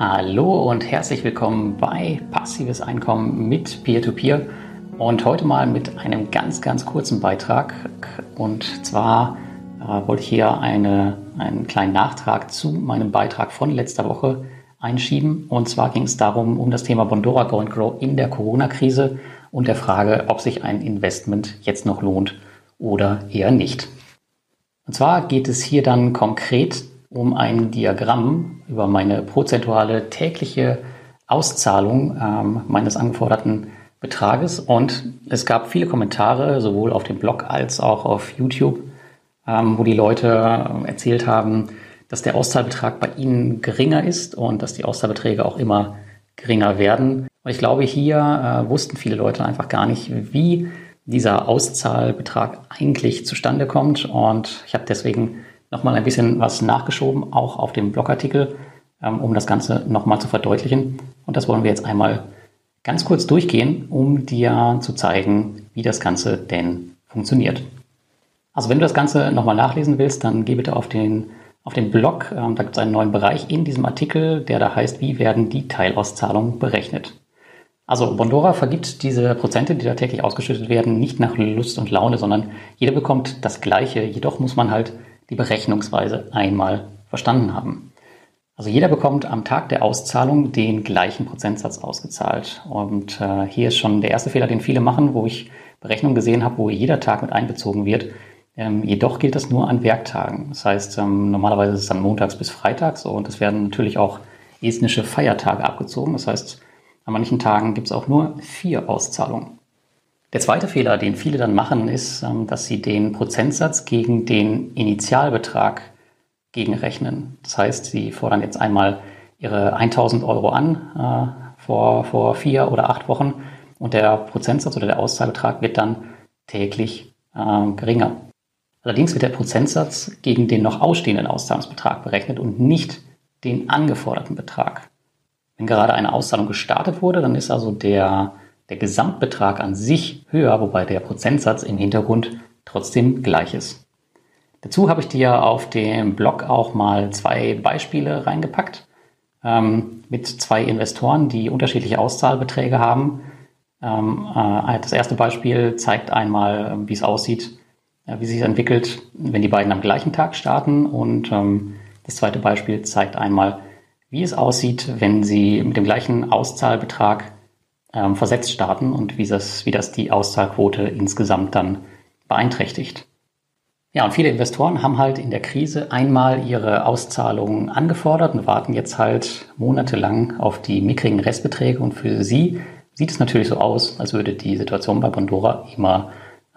Hallo und herzlich willkommen bei Passives Einkommen mit Peer-to-Peer und heute mal mit einem ganz, ganz kurzen Beitrag. Und zwar äh, wollte ich hier eine, einen kleinen Nachtrag zu meinem Beitrag von letzter Woche einschieben. Und zwar ging es darum, um das Thema Bondora Go and Grow in der Corona-Krise und der Frage, ob sich ein Investment jetzt noch lohnt oder eher nicht. Und zwar geht es hier dann konkret um ein Diagramm über meine prozentuale tägliche Auszahlung ähm, meines angeforderten Betrages. Und es gab viele Kommentare, sowohl auf dem Blog als auch auf YouTube, ähm, wo die Leute erzählt haben, dass der Auszahlbetrag bei ihnen geringer ist und dass die Auszahlbeträge auch immer geringer werden. Und ich glaube, hier äh, wussten viele Leute einfach gar nicht, wie dieser Auszahlbetrag eigentlich zustande kommt. Und ich habe deswegen nochmal ein bisschen was nachgeschoben, auch auf dem Blogartikel, ähm, um das Ganze nochmal zu verdeutlichen. Und das wollen wir jetzt einmal ganz kurz durchgehen, um dir zu zeigen, wie das Ganze denn funktioniert. Also wenn du das Ganze nochmal nachlesen willst, dann geh bitte auf den, auf den Blog. Ähm, da gibt es einen neuen Bereich in diesem Artikel, der da heißt, wie werden die Teilauszahlungen berechnet. Also Bondora vergibt diese Prozente, die da täglich ausgeschüttet werden, nicht nach Lust und Laune, sondern jeder bekommt das Gleiche. Jedoch muss man halt die Berechnungsweise einmal verstanden haben. Also jeder bekommt am Tag der Auszahlung den gleichen Prozentsatz ausgezahlt. Und äh, hier ist schon der erste Fehler, den viele machen, wo ich Berechnungen gesehen habe, wo jeder Tag mit einbezogen wird. Ähm, jedoch gilt das nur an Werktagen. Das heißt, ähm, normalerweise ist es dann montags bis freitags und es werden natürlich auch estnische Feiertage abgezogen. Das heißt, an manchen Tagen gibt es auch nur vier Auszahlungen. Der zweite Fehler, den viele dann machen, ist, ähm, dass sie den Prozentsatz gegen den Initialbetrag gegenrechnen. Das heißt, sie fordern jetzt einmal ihre 1000 Euro an äh, vor, vor vier oder acht Wochen und der Prozentsatz oder der Auszahlbetrag wird dann täglich äh, geringer. Allerdings wird der Prozentsatz gegen den noch ausstehenden Auszahlungsbetrag berechnet und nicht den angeforderten Betrag. Wenn gerade eine Auszahlung gestartet wurde, dann ist also der der Gesamtbetrag an sich höher, wobei der Prozentsatz im Hintergrund trotzdem gleich ist. Dazu habe ich dir auf dem Blog auch mal zwei Beispiele reingepackt ähm, mit zwei Investoren, die unterschiedliche Auszahlbeträge haben. Ähm, äh, das erste Beispiel zeigt einmal, wie es aussieht, äh, wie sich entwickelt, wenn die beiden am gleichen Tag starten. Und ähm, das zweite Beispiel zeigt einmal, wie es aussieht, wenn sie mit dem gleichen Auszahlbetrag ähm, versetzt starten und wie das, wie das die Auszahlquote insgesamt dann beeinträchtigt. Ja, und viele Investoren haben halt in der Krise einmal ihre Auszahlungen angefordert und warten jetzt halt monatelang auf die mickrigen Restbeträge. Und für sie sieht es natürlich so aus, als würde die Situation bei Bondora immer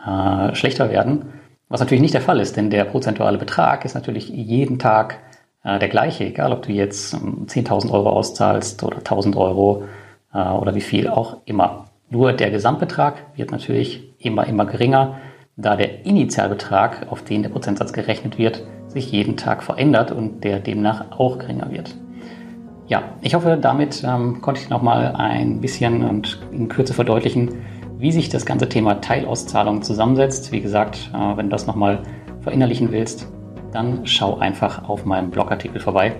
äh, schlechter werden. Was natürlich nicht der Fall ist, denn der prozentuale Betrag ist natürlich jeden Tag äh, der gleiche, egal ob du jetzt 10.000 ähm, Euro auszahlst oder 1.000 Euro äh, oder wie viel auch immer. Nur der Gesamtbetrag wird natürlich immer, immer geringer, da der Initialbetrag, auf den der Prozentsatz gerechnet wird, sich jeden Tag verändert und der demnach auch geringer wird. Ja, ich hoffe, damit ähm, konnte ich nochmal ein bisschen und in Kürze verdeutlichen, wie sich das ganze Thema Teilauszahlung zusammensetzt. Wie gesagt, äh, wenn du das nochmal verinnerlichen willst, dann schau einfach auf meinem Blogartikel vorbei.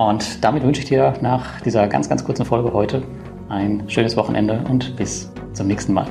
Und damit wünsche ich dir nach dieser ganz, ganz kurzen Folge heute ein schönes Wochenende und bis zum nächsten Mal.